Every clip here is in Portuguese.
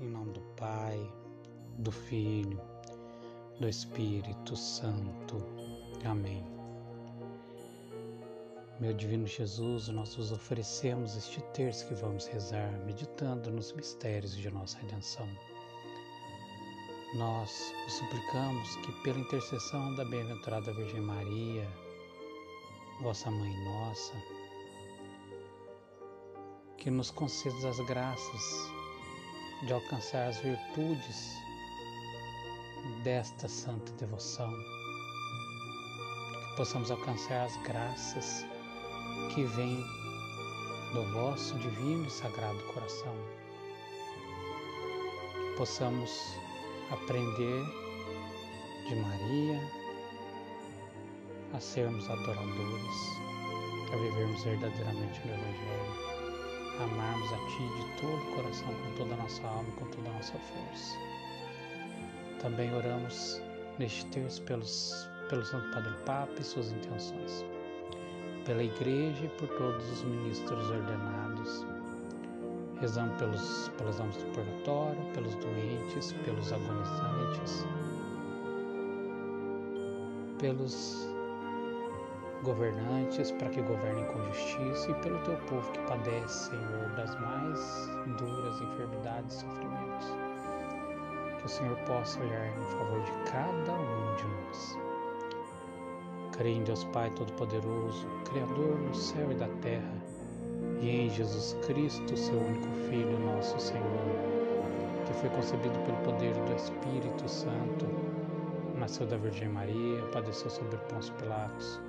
Em nome do Pai, do Filho, do Espírito Santo. Amém. Meu Divino Jesus, nós vos oferecemos este terço que vamos rezar, meditando nos mistérios de nossa redenção. Nós vos suplicamos que, pela intercessão da bem-aventurada Virgem Maria, vossa Mãe Nossa, que nos concedas as graças de alcançar as virtudes desta santa devoção, que possamos alcançar as graças que vêm do vosso divino e sagrado coração, que possamos aprender de Maria a sermos adoradores, a vivermos verdadeiramente no Evangelho amarmos a Ti de todo o coração, com toda a nossa alma, com toda a nossa força. Também oramos neste terço pelos, pelo Santo Padre Papa e suas intenções, pela Igreja e por todos os ministros ordenados. Rezamos pelos, pelas almas do purgatório, pelos doentes, pelos agonizantes, pelos governantes para que governem com justiça e pelo teu povo que padece, Senhor, das mais duras enfermidades e sofrimentos. Que o Senhor possa olhar em favor de cada um de nós. Creio em Deus Pai Todo-Poderoso, Criador do céu e da terra, e em Jesus Cristo, seu único Filho, nosso Senhor, que foi concebido pelo poder do Espírito Santo, nasceu da Virgem Maria, padeceu sobre Pôncio Pilatos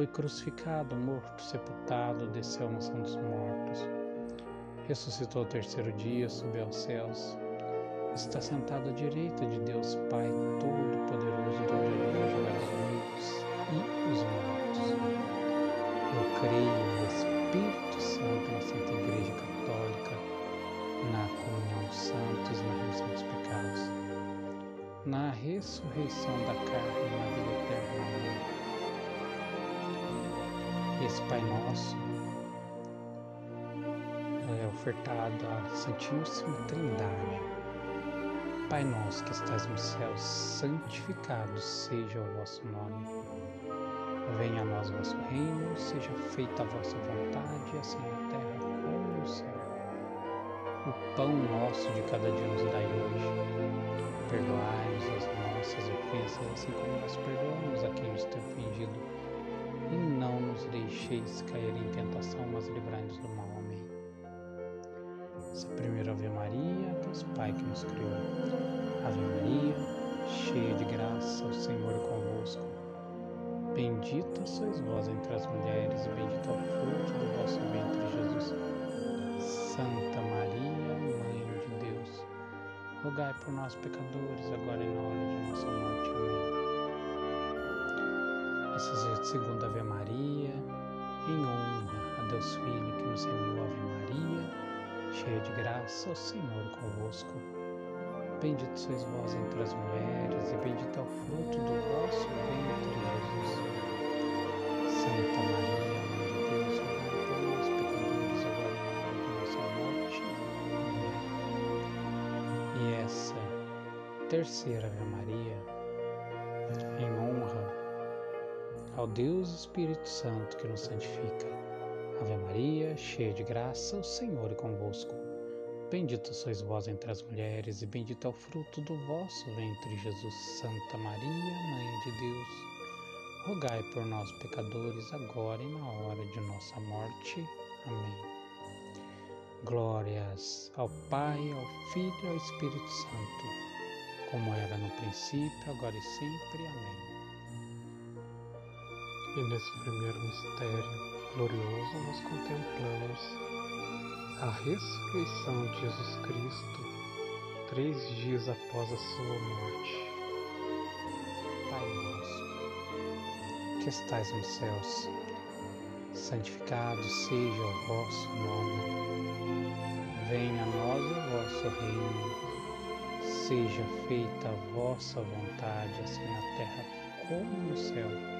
foi crucificado, morto, sepultado, desceu à mansão dos mortos. Ressuscitou ao terceiro dia, subiu aos céus. Está sentado à direita de Deus Pai Todo-Poderoso, do onde julgar os vivos e os mortos. Eu creio no Espírito Santo, na Santa Igreja Católica, na comunhão dos santos, na remissão dos pecados, na ressurreição da carne na vida eterna. Amém esse Pai Nosso é ofertado à Santíssima Trindade. Pai nosso que estás no céu, santificado seja o vosso nome. Venha a nós o vosso reino, seja feita a vossa vontade, assim na terra como no céu. O pão nosso de cada dia nos dai hoje. Perdoai-nos as nossas ofensas, assim como nós perdoamos a quem nos tem ofendido não nos deixeis cair em tentação, mas livrai-nos do mal. Amém. Essa primeira Ave Maria, Deus Pai que nos criou. Ave Maria, cheia de graça, o Senhor é convosco. Bendita sois vós entre as mulheres, e bendito é o fruto do vosso ventre, Jesus. Santa Maria, Mãe de Deus, rogai por nós, pecadores, agora e na hora de nossa morte. Amém. Essa segunda Ave Maria, em honra a Deus Filho que nos enviou Ave Maria, cheia de graça, o Senhor convosco. Bendito sois vós entre as mulheres, e bendito é o fruto do vosso ventre, Jesus. Santa Maria, Mãe de Deus, rogai por nós, pecadores, agora e na hora de nossa morte. Amém. E essa terceira Ave Maria, Deus Espírito Santo que nos santifica. Ave Maria, cheia de graça, o Senhor é convosco. Bendita sois vós entre as mulheres, e bendito é o fruto do vosso ventre, Jesus. Santa Maria, Mãe de Deus, rogai por nós, pecadores, agora e na hora de nossa morte. Amém. Glórias ao Pai, ao Filho e ao Espírito Santo, como era no princípio, agora e sempre. Amém. E nesse primeiro mistério glorioso nós contemplamos a ressurreição de Jesus Cristo três dias após a sua morte. Pai nosso, que estais nos céus, santificado seja o vosso nome. Venha a nós o vosso reino. Seja feita a vossa vontade, assim na terra como no céu.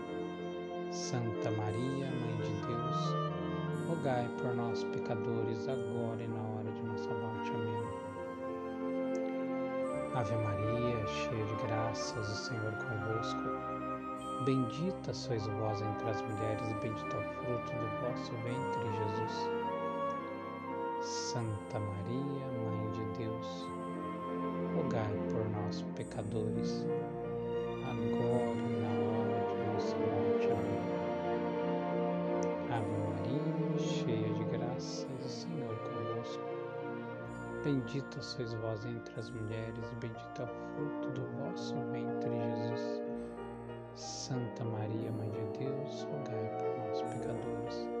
Santa Maria, Mãe de Deus, rogai por nós, pecadores, agora e na hora de nossa morte. Amém. Ave Maria, cheia de graças, o Senhor convosco. Bendita sois vós entre as mulheres, e bendito é o fruto do vosso ventre, Jesus. Santa Maria, Mãe de Deus, rogai por nós, pecadores, agora Bendita sois vós entre as mulheres, bendito é o fruto do vosso ventre, Jesus. Santa Maria, Mãe de Deus, rogai por nós, pecadores,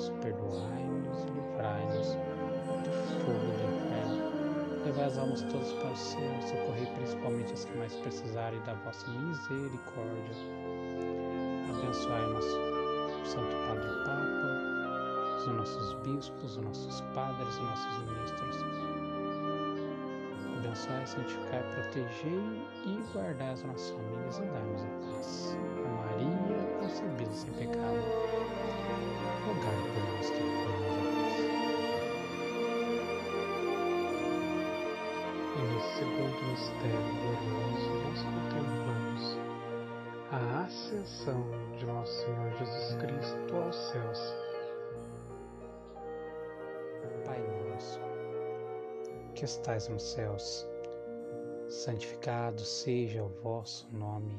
Jesus, perdoai-nos e livrai-nos do fogo do inferno. Levai as almas todas para o céu, socorrei principalmente as que mais precisarem da vossa misericórdia. Abençoai o nosso Santo Padre Papa os nossos bispos, os nossos padres, os nossos ministros. Abençoai, santificai, protegei e guardai as nossas famílias e dai-nos a paz. Maria, concebida sem pecado, rogai por nós que recorremos a paz. E nesse segundo mistério glorioso, nós contemplamos a ascensão de nosso Senhor Jesus Cristo aos céus que estais nos céus, santificado seja o vosso nome.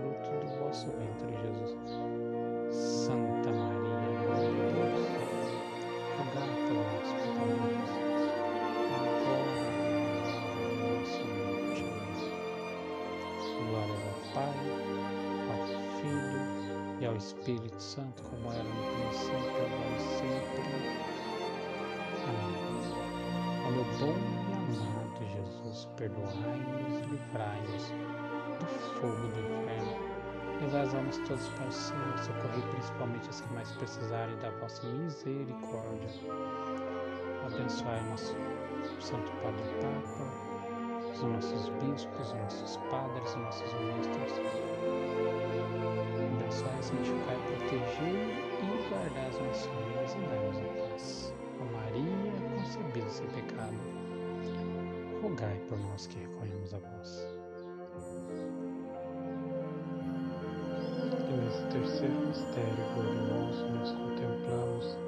fruto do vosso ventre, Jesus. Santa Maria, Mãe de Deus, rogai por nós, pecadores, agora e na nossa morte. Glória ao Pai, ao Filho e ao Espírito Santo, como era no princípio, agora e sempre. Amém. Ó meu bom e amado Jesus, perdoai-nos, livrai-nos do fogo do inferno Levai as almas todas para o céu, socorrei principalmente as que mais precisarem da vossa misericórdia. Abençoai nosso Santo Padre Papa, os nossos bispos, os nossos padres, os nossos ministros. Abençoai, santificai, proteger e guardar as nossas famílias e dar-nos a paz. Ó Maria, concebida sem pecado rogai por nós que recorremos a vós. Mistério glorioso, nós contemplamos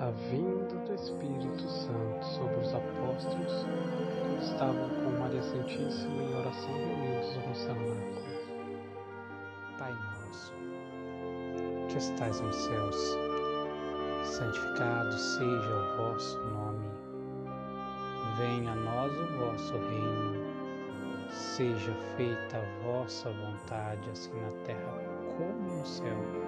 a vinda do Espírito Santo sobre os apóstolos que estavam com Maria Santíssima em oração reunidos no cenáculo. Pai nosso, que estais nos céus, santificado seja o vosso nome. Venha a nós o vosso reino. Seja feita a vossa vontade, assim na terra como no céu.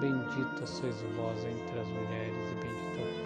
Bendita sois vós entre as mulheres, e bendito é o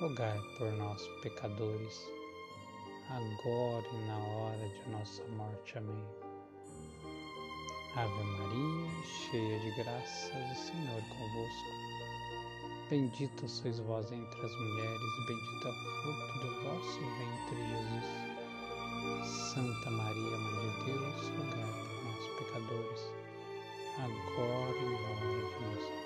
rogai por nós, pecadores, agora e na hora de nossa morte. Amém. Ave Maria, cheia de graças, o Senhor convosco. Bendita sois vós entre as mulheres, bendito é o fruto do vosso ventre, Jesus. Santa Maria, Mãe de Deus, rogai por nós, pecadores, agora e na hora de nossa morte.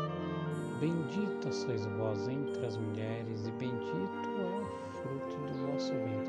Bendita sois vós entre as mulheres, e bendito é o fruto do vosso ventre,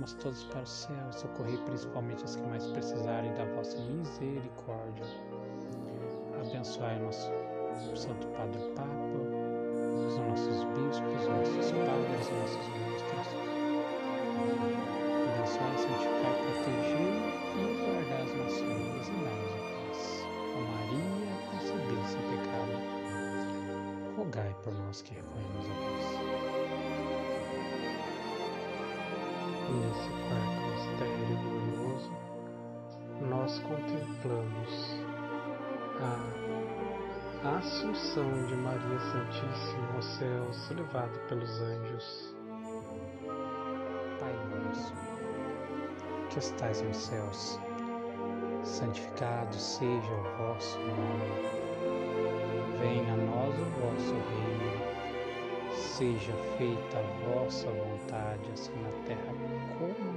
almas todas para o céu socorrei principalmente as que mais precisarem da vossa misericórdia. Abençoai nosso Santo Padre Papa, os nossos bispos, os nossos padres, os nossos ministros. Abençoai, santificai, protegei e guardai as famílias e dai-nos a paz. Ó Maria, concebida sem pecado, rogai por nós que recorremos a Nesse quarto mistério glorioso, nós contemplamos a Assunção de Maria Santíssima aos céus, levada pelos anjos. Pai nosso, que estais nos céus, santificado seja o vosso nome. Venha a nós o vosso reino. Seja feita a vossa vontade, assim na terra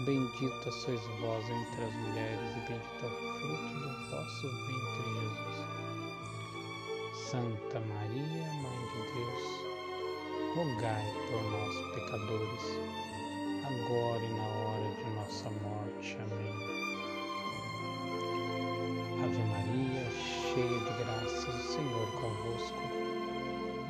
Bendita sois vós entre as mulheres, e bendito é o fruto do vosso ventre, Jesus. Santa Maria, Mãe de Deus, rogai por nós, pecadores, agora e na hora de nossa morte. Amém. Ave Maria, cheia de graças, o Senhor convosco.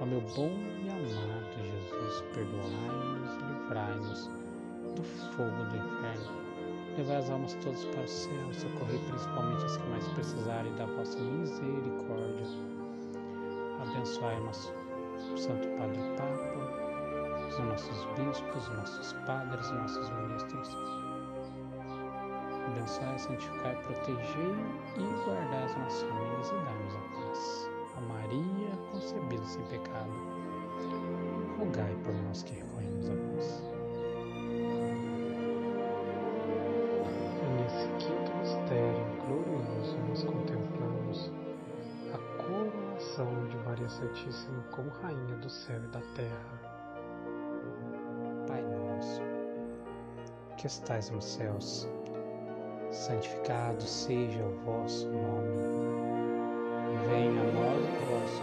Ó meu bom e amado Jesus, perdoai-nos e livrai-nos do fogo do inferno. Levai as almas todas para o céu, socorrei principalmente as que mais precisarem da vossa misericórdia. Abençoai nosso Santo Padre Papa, os nossos bispos, os nossos padres, os nossos ministros. Abençoai, santificai, protegei e guardai as nossas famílias e dai-nos a concebida sem pecado, rogai por nós que recorremos a vós. Nesse quinto mistério glorioso, nós contemplamos a coroação de Maria Santíssima como Rainha do céu e da terra. Pai nosso, que estais nos céus, santificado seja o vosso nome. Venha a nós o vosso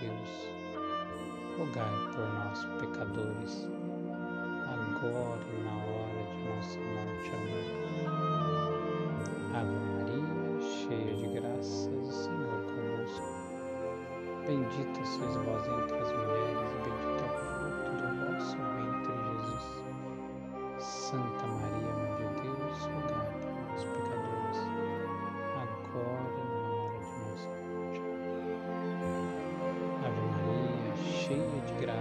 Deus, rogai por nós, pecadores, agora e na hora de nossa morte. Amém. Ave Maria, cheia de graças, o Senhor é convosco. Bendita sois vós entre as mulheres,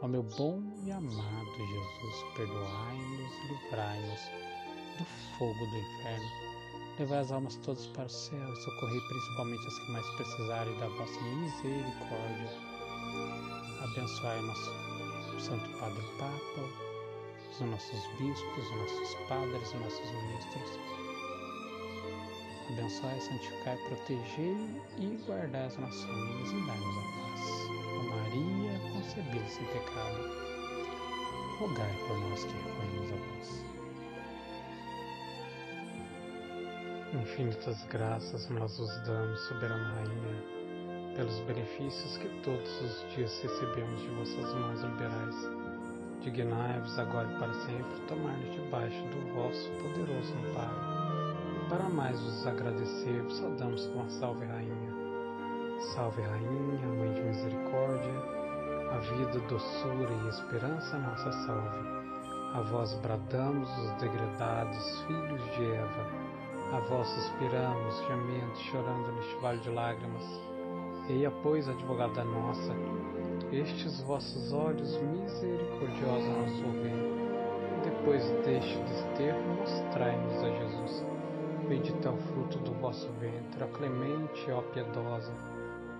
Ó meu bom e amado Jesus, perdoai-nos e livrai-nos do fogo do inferno. Levai as almas todas para o céu e socorrei principalmente as que mais precisarem da vossa misericórdia. Abençoai nosso Santo Padre Papa, os nossos bispos, os nossos padres, os nossos ministros. Abençoai, santificai, protegei e guardai as nossas famílias e dai-nos a paz. Concebida sem pecado, rogai por nós que recorremos a vós. Infinitas graças nós vos damos, soberana Rainha, pelos benefícios que todos os dias recebemos de vossas mãos liberais. Dignai-vos agora e para sempre tomar-nos debaixo do vosso poderoso amparo. Para mais vos agradecer, vos saudamos com a salve Rainha. Salve Rainha, Mãe de Misericórdia, a vida, doçura e esperança nossa salve. A vós bradamos os degredados filhos de Eva, a vós suspiramos, gemendo, chorando neste vale de lágrimas. Eia, pois, advogada nossa, estes vossos olhos misericordiosos nos ouvem. Depois deste desterro, mostrai-nos a Jesus. Bendito é o fruto do vosso ventre, ó clemente, ó piedosa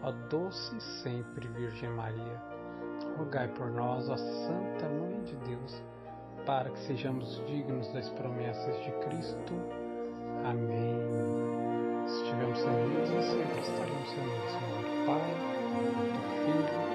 ó doce sempre Virgem Maria, rogai por nós, ó Santa Mãe de Deus, para que sejamos dignos das promessas de Cristo. Amém. Se estivermos reunidos sempre estaremos reunidos em nome do Pai, do Filho